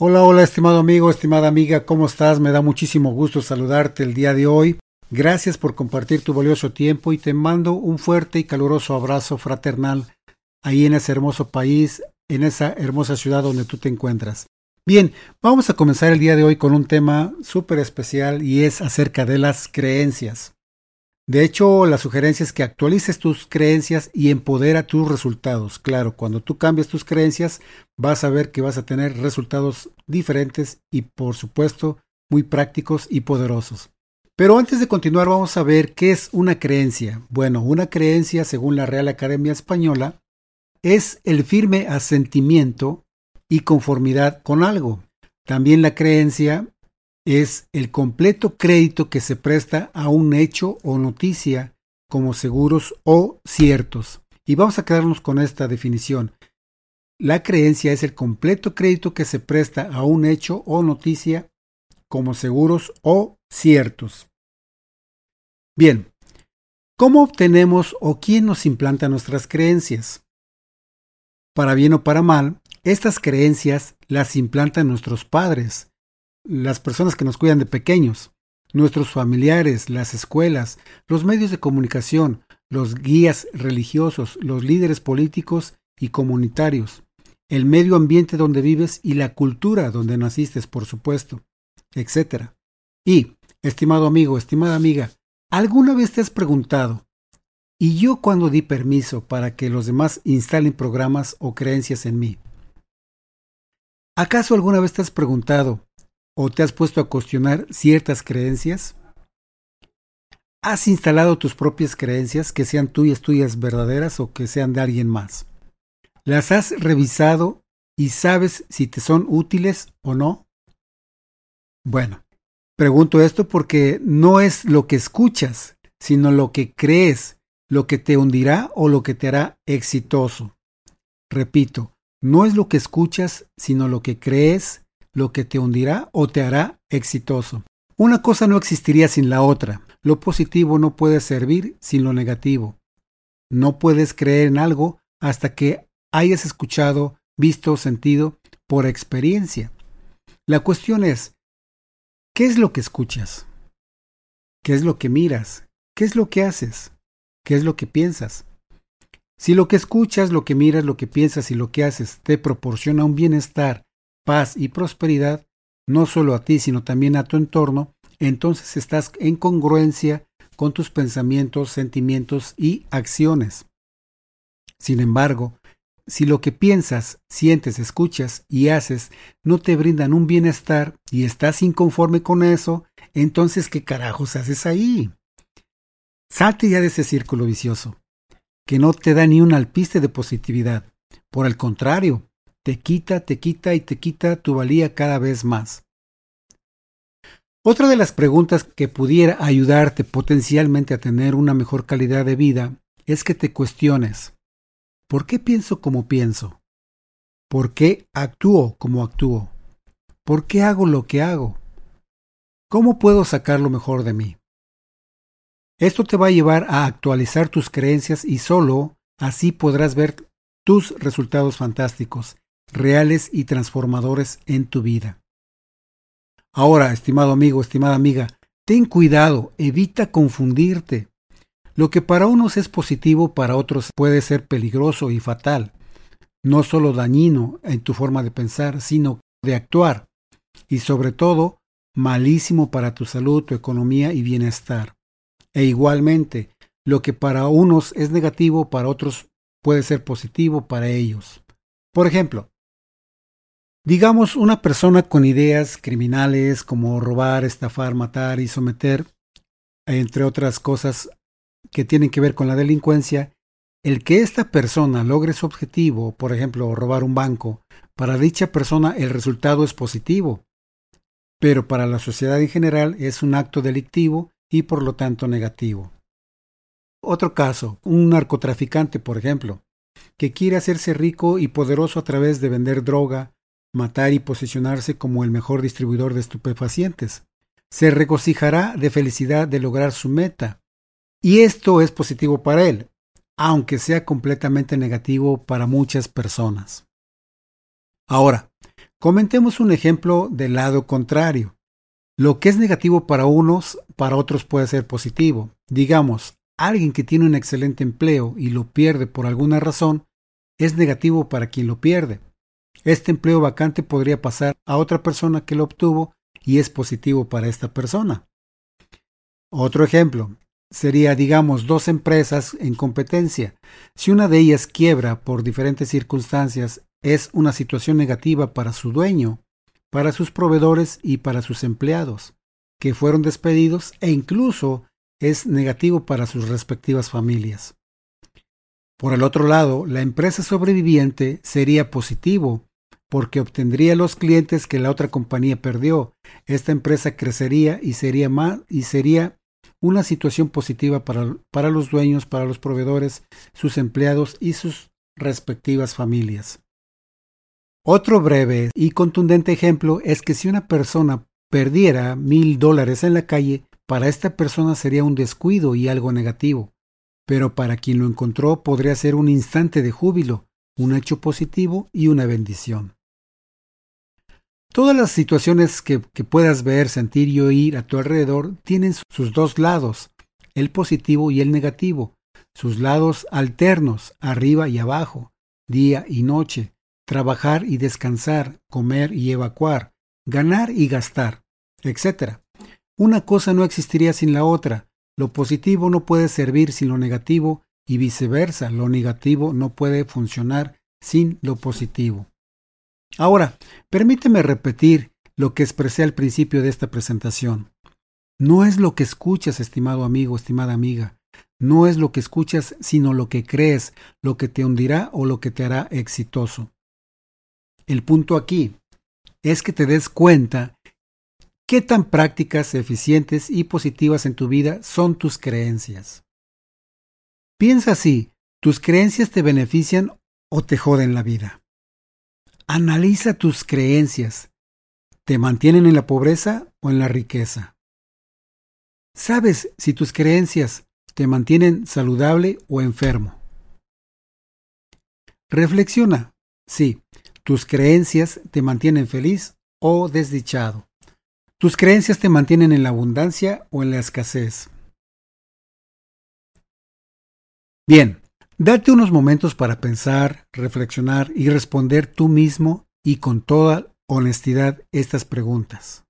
Hola, hola, estimado amigo, estimada amiga, ¿cómo estás? Me da muchísimo gusto saludarte el día de hoy. Gracias por compartir tu valioso tiempo y te mando un fuerte y caluroso abrazo fraternal ahí en ese hermoso país, en esa hermosa ciudad donde tú te encuentras. Bien, vamos a comenzar el día de hoy con un tema súper especial y es acerca de las creencias. De hecho, la sugerencia es que actualices tus creencias y empodera tus resultados. Claro, cuando tú cambias tus creencias, vas a ver que vas a tener resultados diferentes y, por supuesto, muy prácticos y poderosos. Pero antes de continuar, vamos a ver qué es una creencia. Bueno, una creencia, según la Real Academia Española, es el firme asentimiento y conformidad con algo. También la creencia es el completo crédito que se presta a un hecho o noticia como seguros o ciertos. Y vamos a quedarnos con esta definición. La creencia es el completo crédito que se presta a un hecho o noticia como seguros o ciertos. Bien, ¿cómo obtenemos o quién nos implanta nuestras creencias? Para bien o para mal, estas creencias las implantan nuestros padres, las personas que nos cuidan de pequeños, nuestros familiares, las escuelas, los medios de comunicación, los guías religiosos, los líderes políticos y comunitarios, el medio ambiente donde vives y la cultura donde naciste, por supuesto, etc. Y, estimado amigo, estimada amiga, ¿alguna vez te has preguntado, ¿y yo cuándo di permiso para que los demás instalen programas o creencias en mí? ¿Acaso alguna vez te has preguntado, o te has puesto a cuestionar ciertas creencias? ¿Has instalado tus propias creencias, que sean tuyas, tuyas verdaderas o que sean de alguien más? ¿Las has revisado y sabes si te son útiles o no? Bueno, pregunto esto porque no es lo que escuchas, sino lo que crees, lo que te hundirá o lo que te hará exitoso. Repito, no es lo que escuchas, sino lo que crees, lo que te hundirá o te hará exitoso. Una cosa no existiría sin la otra. Lo positivo no puede servir sin lo negativo. No puedes creer en algo hasta que hayas escuchado, visto, sentido por experiencia. La cuestión es, ¿qué es lo que escuchas? ¿Qué es lo que miras? ¿Qué es lo que haces? ¿Qué es lo que piensas? Si lo que escuchas, lo que miras, lo que piensas y lo que haces te proporciona un bienestar paz y prosperidad, no solo a ti, sino también a tu entorno, entonces estás en congruencia con tus pensamientos, sentimientos y acciones. Sin embargo, si lo que piensas, sientes, escuchas y haces no te brindan un bienestar y estás inconforme con eso, entonces ¿qué carajos haces ahí? Salte ya de ese círculo vicioso, que no te da ni un alpiste de positividad. Por el contrario, te quita, te quita y te quita tu valía cada vez más. Otra de las preguntas que pudiera ayudarte potencialmente a tener una mejor calidad de vida es que te cuestiones, ¿por qué pienso como pienso? ¿Por qué actúo como actúo? ¿Por qué hago lo que hago? ¿Cómo puedo sacar lo mejor de mí? Esto te va a llevar a actualizar tus creencias y solo así podrás ver tus resultados fantásticos reales y transformadores en tu vida. Ahora, estimado amigo, estimada amiga, ten cuidado, evita confundirte. Lo que para unos es positivo, para otros puede ser peligroso y fatal, no solo dañino en tu forma de pensar, sino de actuar, y sobre todo, malísimo para tu salud, tu economía y bienestar. E igualmente, lo que para unos es negativo, para otros puede ser positivo para ellos. Por ejemplo, Digamos, una persona con ideas criminales como robar, estafar, matar y someter, entre otras cosas que tienen que ver con la delincuencia, el que esta persona logre su objetivo, por ejemplo, robar un banco, para dicha persona el resultado es positivo, pero para la sociedad en general es un acto delictivo y por lo tanto negativo. Otro caso, un narcotraficante, por ejemplo, que quiere hacerse rico y poderoso a través de vender droga, matar y posicionarse como el mejor distribuidor de estupefacientes. Se regocijará de felicidad de lograr su meta. Y esto es positivo para él, aunque sea completamente negativo para muchas personas. Ahora, Comentemos un ejemplo del lado contrario. Lo que es negativo para unos, para otros puede ser positivo. Digamos, alguien que tiene un excelente empleo y lo pierde por alguna razón, es negativo para quien lo pierde. Este empleo vacante podría pasar a otra persona que lo obtuvo y es positivo para esta persona. Otro ejemplo sería, digamos, dos empresas en competencia. Si una de ellas quiebra por diferentes circunstancias, es una situación negativa para su dueño, para sus proveedores y para sus empleados, que fueron despedidos e incluso es negativo para sus respectivas familias. Por el otro lado, la empresa sobreviviente sería positivo porque obtendría los clientes que la otra compañía perdió. Esta empresa crecería y sería más y sería una situación positiva para, para los dueños, para los proveedores, sus empleados y sus respectivas familias. Otro breve y contundente ejemplo es que si una persona perdiera mil dólares en la calle, para esta persona sería un descuido y algo negativo, pero para quien lo encontró podría ser un instante de júbilo, un hecho positivo y una bendición. Todas las situaciones que, puedas ver, sentir y oír a tu alrededor tienen sus dos lados, el positivo y el negativo, sus lados alternos, arriba y abajo, día y noche, trabajar y descansar, comer y evacuar, ganar y gastar, etc. Una cosa no existiría sin la otra, lo positivo no puede servir sin lo negativo y viceversa, lo negativo no puede funcionar sin lo positivo. Ahora, permíteme repetir lo que expresé al principio de esta presentación. No es lo que escuchas, estimado amigo, estimada amiga. No es lo que escuchas, sino lo que crees, lo que te hundirá o lo que te hará exitoso. El punto aquí es que te des cuenta qué tan prácticas, eficientes y positivas en tu vida son tus creencias. Piensa así, ¿tus creencias te benefician o te joden la vida? Analiza tus creencias. ¿Te mantienen en la pobreza o en la riqueza? ¿Sabes si tus creencias te mantienen saludable o enfermo? Reflexiona. Sí, tus creencias te mantienen feliz o desdichado. Tus creencias te mantienen en la abundancia o en la escasez. Bien, Date unos momentos para pensar, reflexionar y responder tú mismo y con toda honestidad estas preguntas.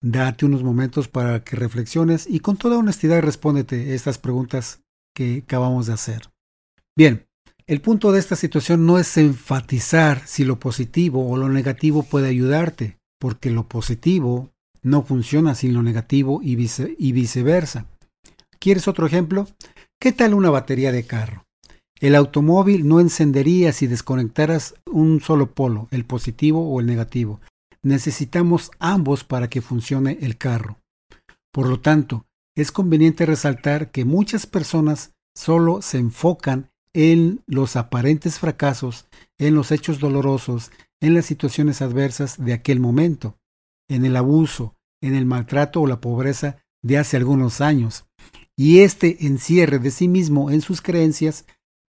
Date unos momentos para que reflexiones y con toda honestidad respóndete estas preguntas que acabamos de hacer. Bien, el punto de esta situación no es enfatizar si lo positivo o lo negativo puede ayudarte, porque lo positivo no funciona sin lo negativo y, y viceversa. ¿Quieres otro ejemplo? ¿Qué tal una batería de carro? El automóvil no encendería si desconectaras un solo polo, el positivo o el negativo. Necesitamos ambos para que funcione el carro. Por lo tanto, es conveniente resaltar que muchas personas solo se enfocan en los aparentes fracasos, en los hechos dolorosos, en las situaciones adversas de aquel momento, en el abuso, en el maltrato o la pobreza de hace algunos años. Y este encierre de sí mismo en sus creencias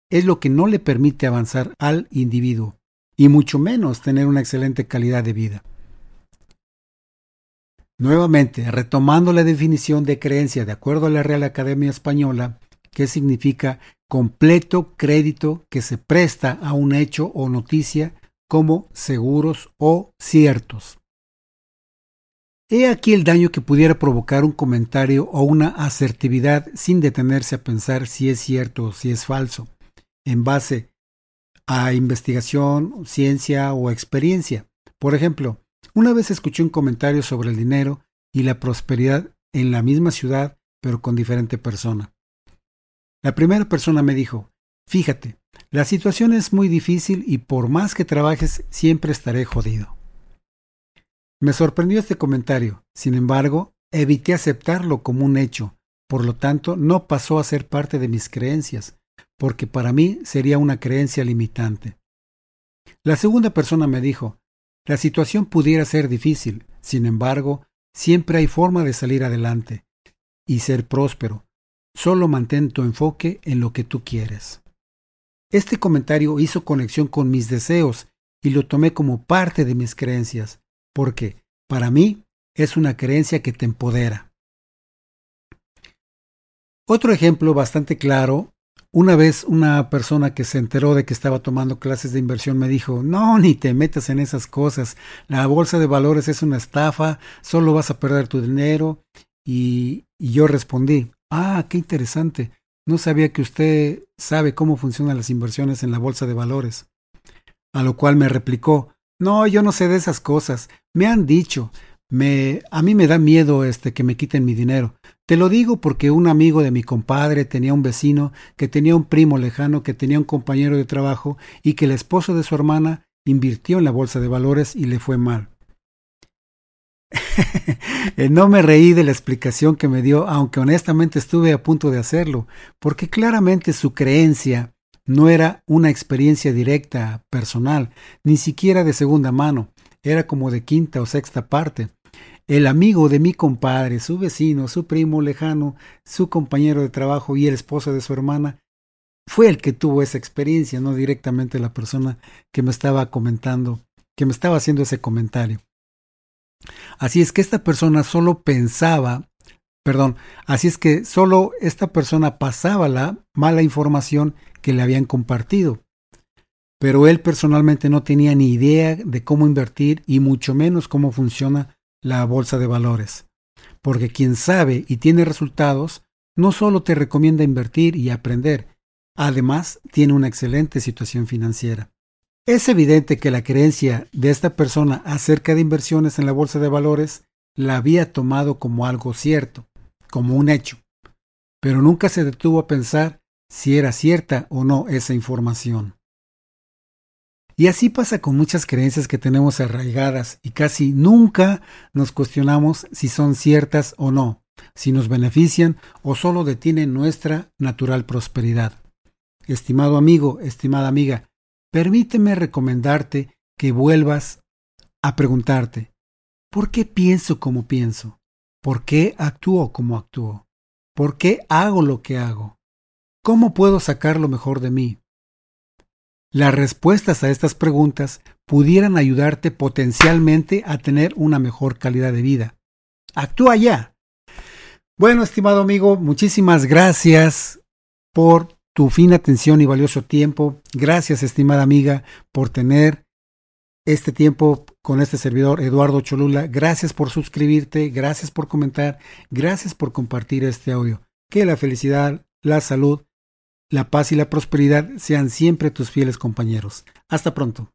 es lo que no le permite avanzar al individuo, y mucho menos tener una excelente calidad de vida. Nuevamente, retomando la definición de creencia de acuerdo a la Real Academia Española, que significa completo crédito que se presta a un hecho o noticia como seguros o ciertos. He aquí el daño que pudiera provocar un comentario o una asertividad sin detenerse a pensar si es cierto o si es falso en base a investigación, ciencia o experiencia. Por ejemplo, una vez escuché un comentario sobre el dinero y la prosperidad en la misma ciudad, pero con diferente persona. La primera persona me dijo, fíjate, la situación es muy difícil y por más que trabajes siempre estaré jodido. Me sorprendió este comentario, sin embargo, evité aceptarlo como un hecho, por lo tanto no pasó a ser parte de mis creencias, porque para mí sería una creencia limitante. La segunda persona me dijo, la situación pudiera ser difícil, sin embargo, siempre hay forma de salir adelante y ser próspero. Solo mantén tu enfoque en lo que tú quieres. Este comentario hizo conexión con mis deseos y lo tomé como parte de mis creencias, porque para mí es una creencia que te empodera. Otro ejemplo bastante claro, una vez una persona que se enteró de que estaba tomando clases de inversión me dijo, no, ni te metas en esas cosas, la bolsa de valores es una estafa, solo vas a perder tu dinero. Y, yo respondí, ah, qué interesante, no sabía que usted sabe cómo funcionan las inversiones en la bolsa de valores. A lo cual me replicó, no, yo no sé de esas cosas. Me han dicho, a mí me da miedo este que me quiten mi dinero. Te lo digo porque un amigo de mi compadre tenía un vecino que tenía un primo lejano que tenía un compañero de trabajo y que el esposo de su hermana invirtió en la bolsa de valores y le fue mal. no me reí de la explicación que me dio, aunque honestamente estuve a punto de hacerlo, porque claramente su creencia no era una experiencia directa, personal, ni siquiera de segunda mano, era como de quinta o sexta parte. El amigo de mi compadre, su vecino, su primo lejano, su compañero de trabajo y el esposo de su hermana, fue el que tuvo esa experiencia, no directamente la persona que me estaba comentando, que me estaba haciendo ese comentario. Así es que esta persona solo pensaba, perdón, así es que solo esta persona pasaba la mala información que le habían compartido. Pero él personalmente no tenía ni idea de cómo invertir y mucho menos cómo funciona la bolsa de valores. Porque quien sabe y tiene resultados no solo te recomienda invertir y aprender, además tiene una excelente situación financiera. Es evidente que la creencia de esta persona acerca de inversiones en la bolsa de valores la había tomado como algo cierto, como un hecho, pero nunca se detuvo a pensar si era cierta o no esa información. Y así pasa con muchas creencias que tenemos arraigadas y casi nunca nos cuestionamos si son ciertas o no, si nos benefician o solo detienen nuestra natural prosperidad. Estimado amigo, estimada amiga, permíteme recomendarte que vuelvas a preguntarte, ¿por qué pienso como pienso? ¿Por qué actúo como actúo? ¿Por qué hago lo que hago? ¿Cómo puedo sacar lo mejor de mí? Las respuestas a estas preguntas pudieran ayudarte potencialmente a tener una mejor calidad de vida. Actúa ya. Bueno, estimado amigo, muchísimas gracias por tu fina atención y valioso tiempo. Gracias, estimada amiga, por tener este tiempo con este servidor Eduardo Cholula. Gracias por suscribirte, gracias por comentar, gracias por compartir este audio. Que la felicidad, la salud la paz y la prosperidad sean siempre tus fieles compañeros. Hasta pronto.